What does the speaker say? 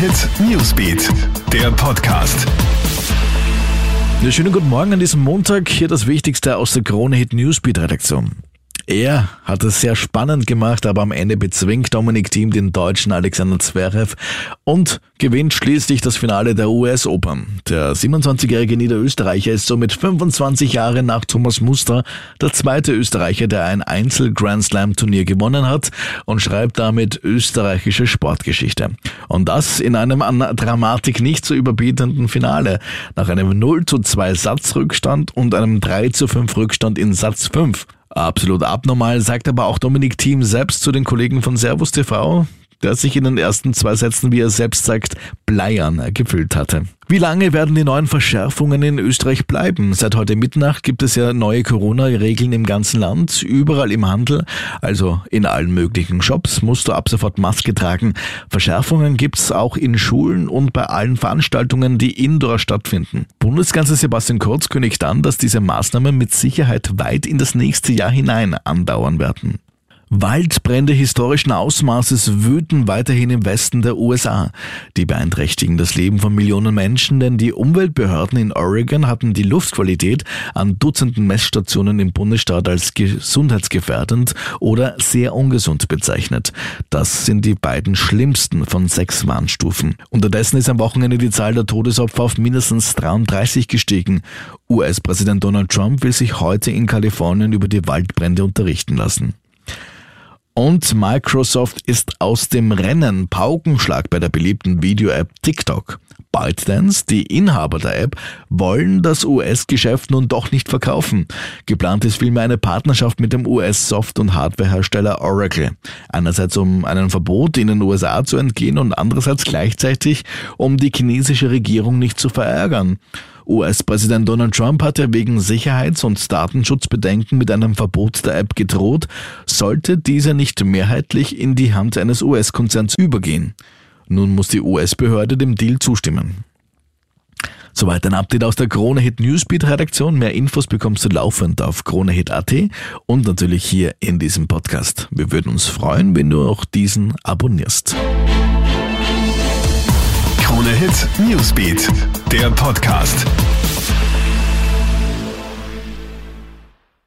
Hit Newsbeat, der Podcast. Ja, schönen guten Morgen an diesem Montag. Hier das Wichtigste aus der Krone Hit Newsbeat Redaktion. Er hat es sehr spannend gemacht, aber am Ende bezwingt Dominik Thiem den deutschen Alexander Zverev und gewinnt schließlich das Finale der US-Open. Der 27-jährige Niederösterreicher ist somit 25 Jahre nach Thomas Muster der zweite Österreicher, der ein Einzel-Grand Slam-Turnier gewonnen hat und schreibt damit österreichische Sportgeschichte. Und das in einem an Dramatik nicht zu überbietenden Finale. Nach einem 0 zu 2 Satzrückstand und einem 3 zu 5 Rückstand in Satz 5. Absolut abnormal, sagt aber auch Dominik Thiem selbst zu den Kollegen von Servus TV der sich in den ersten zwei Sätzen, wie er selbst sagt, bleiern gefüllt hatte. Wie lange werden die neuen Verschärfungen in Österreich bleiben? Seit heute Mitternacht gibt es ja neue Corona-Regeln im ganzen Land. Überall im Handel, also in allen möglichen Shops, musst du ab sofort Maske tragen. Verschärfungen gibt's auch in Schulen und bei allen Veranstaltungen, die indoor stattfinden. Bundeskanzler Sebastian Kurz kündigt an, dass diese Maßnahmen mit Sicherheit weit in das nächste Jahr hinein andauern werden. Waldbrände historischen Ausmaßes wüten weiterhin im Westen der USA. Die beeinträchtigen das Leben von Millionen Menschen, denn die Umweltbehörden in Oregon hatten die Luftqualität an Dutzenden Messstationen im Bundesstaat als gesundheitsgefährdend oder sehr ungesund bezeichnet. Das sind die beiden schlimmsten von sechs Warnstufen. Unterdessen ist am Wochenende die Zahl der Todesopfer auf mindestens 33 gestiegen. US-Präsident Donald Trump will sich heute in Kalifornien über die Waldbrände unterrichten lassen. Und Microsoft ist aus dem Rennen Paukenschlag bei der beliebten Video-App TikTok. ByteDance, die Inhaber der App, wollen das US-Geschäft nun doch nicht verkaufen. Geplant ist vielmehr eine Partnerschaft mit dem US-Soft- und Hardwarehersteller Oracle. Einerseits um einem Verbot in den USA zu entgehen und andererseits gleichzeitig um die chinesische Regierung nicht zu verärgern. US-Präsident Donald Trump hat ja wegen Sicherheits- und Datenschutzbedenken mit einem Verbot der App gedroht, sollte dieser nicht mehrheitlich in die Hand eines US-Konzerns übergehen. Nun muss die US-Behörde dem Deal zustimmen. Soweit ein Update aus der Kronehit Newsbeat Redaktion. Mehr Infos bekommst du laufend auf kronehit.at und natürlich hier in diesem Podcast. Wir würden uns freuen, wenn du auch diesen abonnierst. Krone Hit Newsbeat, der Podcast.